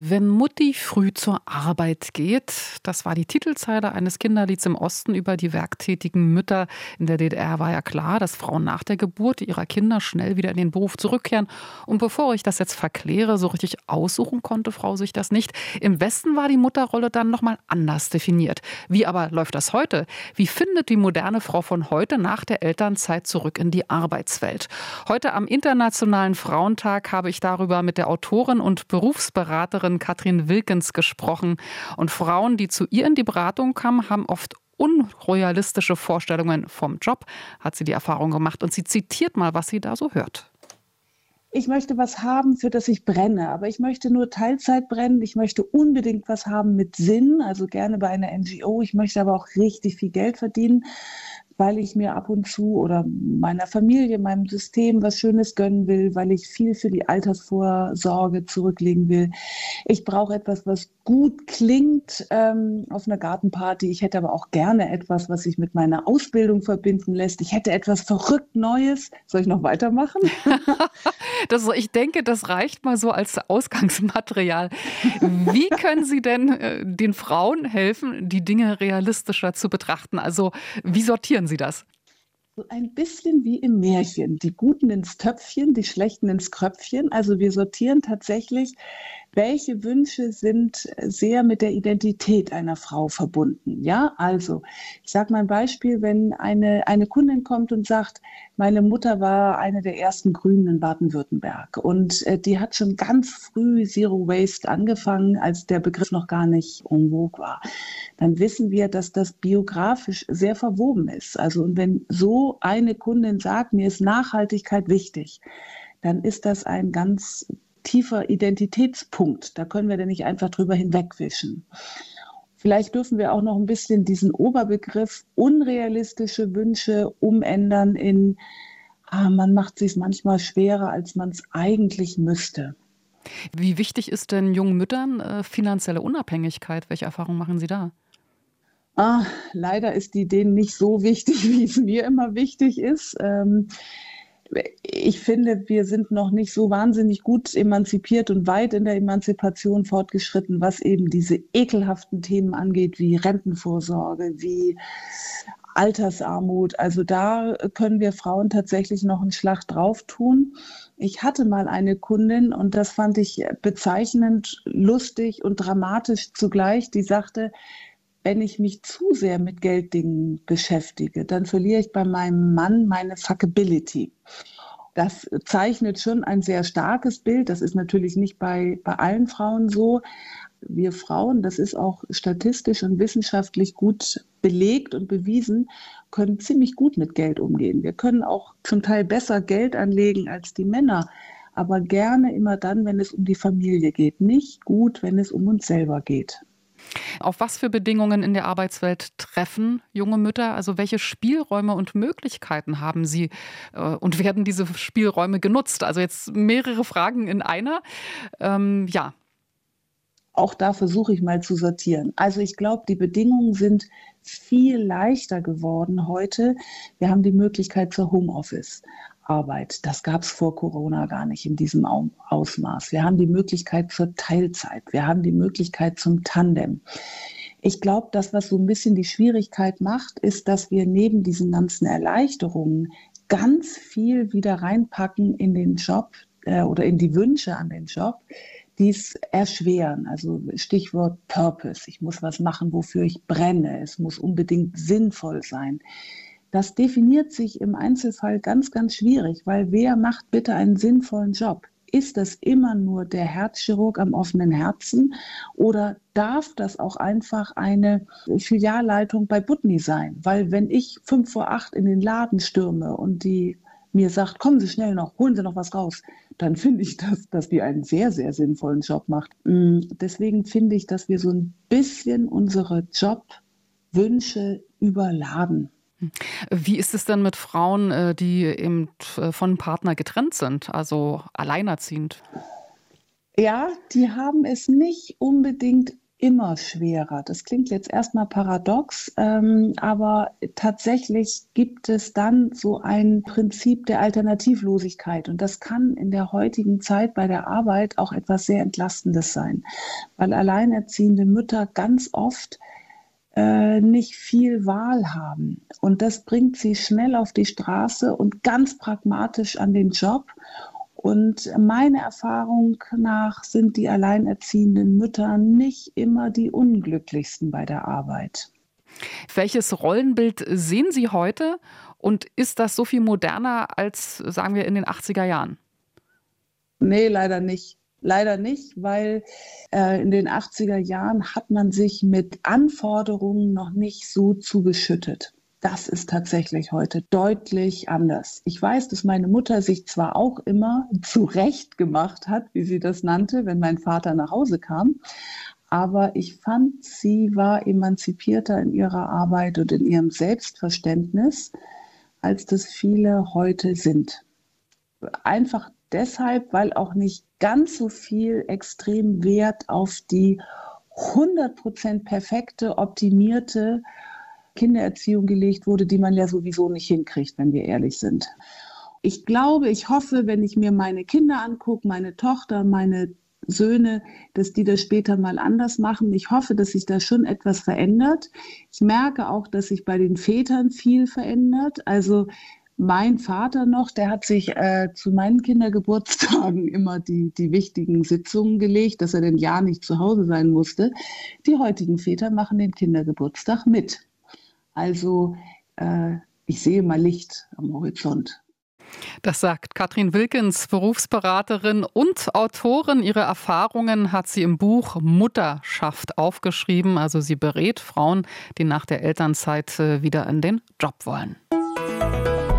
Wenn Mutti früh zur Arbeit geht, das war die Titelzeile eines Kinderlieds im Osten über die werktätigen Mütter. In der DDR war ja klar, dass Frauen nach der Geburt ihrer Kinder schnell wieder in den Beruf zurückkehren. Und bevor ich das jetzt verkläre, so richtig aussuchen konnte Frau sich das nicht. Im Westen war die Mutterrolle dann nochmal anders definiert. Wie aber läuft das heute? Wie findet die moderne Frau von heute nach der Elternzeit zurück in die Arbeitswelt? Heute am Internationalen Frauentag habe ich darüber mit der Autorin und Berufsberaterin Psychologin Katrin Wilkens gesprochen. Und Frauen, die zu ihr in die Beratung kamen, haben oft unrealistische Vorstellungen vom Job, hat sie die Erfahrung gemacht. Und sie zitiert mal, was sie da so hört. Ich möchte was haben, für das ich brenne, aber ich möchte nur Teilzeit brennen. Ich möchte unbedingt was haben mit Sinn, also gerne bei einer NGO. Ich möchte aber auch richtig viel Geld verdienen weil ich mir ab und zu oder meiner Familie, meinem System was Schönes gönnen will, weil ich viel für die Altersvorsorge zurücklegen will. Ich brauche etwas, was gut klingt ähm, auf einer Gartenparty. Ich hätte aber auch gerne etwas, was sich mit meiner Ausbildung verbinden lässt. Ich hätte etwas verrückt Neues. Soll ich noch weitermachen? das, ich denke, das reicht mal so als Ausgangsmaterial. Wie können Sie denn äh, den Frauen helfen, die Dinge realistischer zu betrachten? Also wie sortieren Sie das? So ein bisschen wie im Märchen. Die Guten ins Töpfchen, die Schlechten ins Kröpfchen. Also wir sortieren tatsächlich welche Wünsche sind sehr mit der Identität einer Frau verbunden. Ja, also ich sage mal ein Beispiel, wenn eine, eine Kundin kommt und sagt, meine Mutter war eine der ersten Grünen in Baden-Württemberg und äh, die hat schon ganz früh Zero Waste angefangen, als der Begriff noch gar nicht en war. Dann wissen wir, dass das biografisch sehr verwoben ist. Also und wenn so eine Kundin sagt, mir ist Nachhaltigkeit wichtig, dann ist das ein ganz tiefer Identitätspunkt. Da können wir denn nicht einfach drüber hinwegwischen. Vielleicht dürfen wir auch noch ein bisschen diesen Oberbegriff unrealistische Wünsche umändern in, ah, man macht sich manchmal schwerer, als man es eigentlich müsste. Wie wichtig ist denn jungen Müttern äh, finanzielle Unabhängigkeit? Welche Erfahrungen machen Sie da? Ah, leider ist die denen nicht so wichtig, wie es mir immer wichtig ist. Ähm, ich finde, wir sind noch nicht so wahnsinnig gut emanzipiert und weit in der Emanzipation fortgeschritten, was eben diese ekelhaften Themen angeht, wie Rentenvorsorge, wie Altersarmut. Also da können wir Frauen tatsächlich noch einen Schlag drauf tun. Ich hatte mal eine Kundin und das fand ich bezeichnend, lustig und dramatisch zugleich, die sagte, wenn ich mich zu sehr mit Gelddingen beschäftige, dann verliere ich bei meinem Mann meine Fuckability. Das zeichnet schon ein sehr starkes Bild. Das ist natürlich nicht bei, bei allen Frauen so. Wir Frauen, das ist auch statistisch und wissenschaftlich gut belegt und bewiesen, können ziemlich gut mit Geld umgehen. Wir können auch zum Teil besser Geld anlegen als die Männer, aber gerne immer dann, wenn es um die Familie geht. Nicht gut, wenn es um uns selber geht. Auf was für Bedingungen in der Arbeitswelt treffen junge Mütter? Also welche Spielräume und Möglichkeiten haben sie äh, und werden diese Spielräume genutzt? Also jetzt mehrere Fragen in einer. Ähm, ja. Auch da versuche ich mal zu sortieren. Also ich glaube, die Bedingungen sind viel leichter geworden heute. Wir haben die Möglichkeit zur Homeoffice. Arbeit. Das gab es vor Corona gar nicht in diesem Ausmaß. Wir haben die Möglichkeit zur Teilzeit. Wir haben die Möglichkeit zum Tandem. Ich glaube, das, was so ein bisschen die Schwierigkeit macht, ist, dass wir neben diesen ganzen Erleichterungen ganz viel wieder reinpacken in den Job äh, oder in die Wünsche an den Job, die es erschweren. Also Stichwort Purpose. Ich muss was machen, wofür ich brenne. Es muss unbedingt sinnvoll sein. Das definiert sich im Einzelfall ganz, ganz schwierig, weil wer macht bitte einen sinnvollen Job? Ist das immer nur der Herzchirurg am offenen Herzen oder darf das auch einfach eine Filialleitung bei Butni sein? Weil wenn ich fünf vor acht in den Laden stürme und die mir sagt, kommen Sie schnell noch, holen Sie noch was raus, dann finde ich, dass, dass die einen sehr, sehr sinnvollen Job macht. Mm, deswegen finde ich, dass wir so ein bisschen unsere Jobwünsche überladen. Wie ist es denn mit Frauen, äh, die eben äh, von Partner getrennt sind, also alleinerziehend? Ja, die haben es nicht unbedingt immer schwerer. Das klingt jetzt erstmal paradox, ähm, aber tatsächlich gibt es dann so ein Prinzip der Alternativlosigkeit. Und das kann in der heutigen Zeit bei der Arbeit auch etwas sehr Entlastendes sein, weil alleinerziehende Mütter ganz oft äh, nicht viel Wahl haben. Und das bringt sie schnell auf die Straße und ganz pragmatisch an den Job. Und meiner Erfahrung nach sind die alleinerziehenden Mütter nicht immer die unglücklichsten bei der Arbeit. Welches Rollenbild sehen Sie heute und ist das so viel moderner als, sagen wir, in den 80er Jahren? Nee, leider nicht. Leider nicht, weil äh, in den 80er Jahren hat man sich mit Anforderungen noch nicht so zugeschüttet. Das ist tatsächlich heute deutlich anders. Ich weiß, dass meine Mutter sich zwar auch immer zurecht gemacht hat, wie sie das nannte, wenn mein Vater nach Hause kam, aber ich fand, sie war emanzipierter in ihrer Arbeit und in ihrem Selbstverständnis, als das viele heute sind. Einfach deshalb, weil auch nicht ganz so viel extrem Wert auf die 100% perfekte, optimierte Kindererziehung gelegt wurde, die man ja sowieso nicht hinkriegt, wenn wir ehrlich sind. Ich glaube, ich hoffe, wenn ich mir meine Kinder angucke, meine Tochter, meine Söhne, dass die das später mal anders machen. Ich hoffe, dass sich da schon etwas verändert. Ich merke auch, dass sich bei den Vätern viel verändert. Also mein Vater noch, der hat sich äh, zu meinen Kindergeburtstagen immer die, die wichtigen Sitzungen gelegt, dass er den Jahr nicht zu Hause sein musste. Die heutigen Väter machen den Kindergeburtstag mit. Also äh, ich sehe mal Licht am Horizont. Das sagt Katrin Wilkens, Berufsberaterin und Autorin. Ihre Erfahrungen hat sie im Buch Mutterschaft aufgeschrieben. Also sie berät Frauen, die nach der Elternzeit äh, wieder in den Job wollen.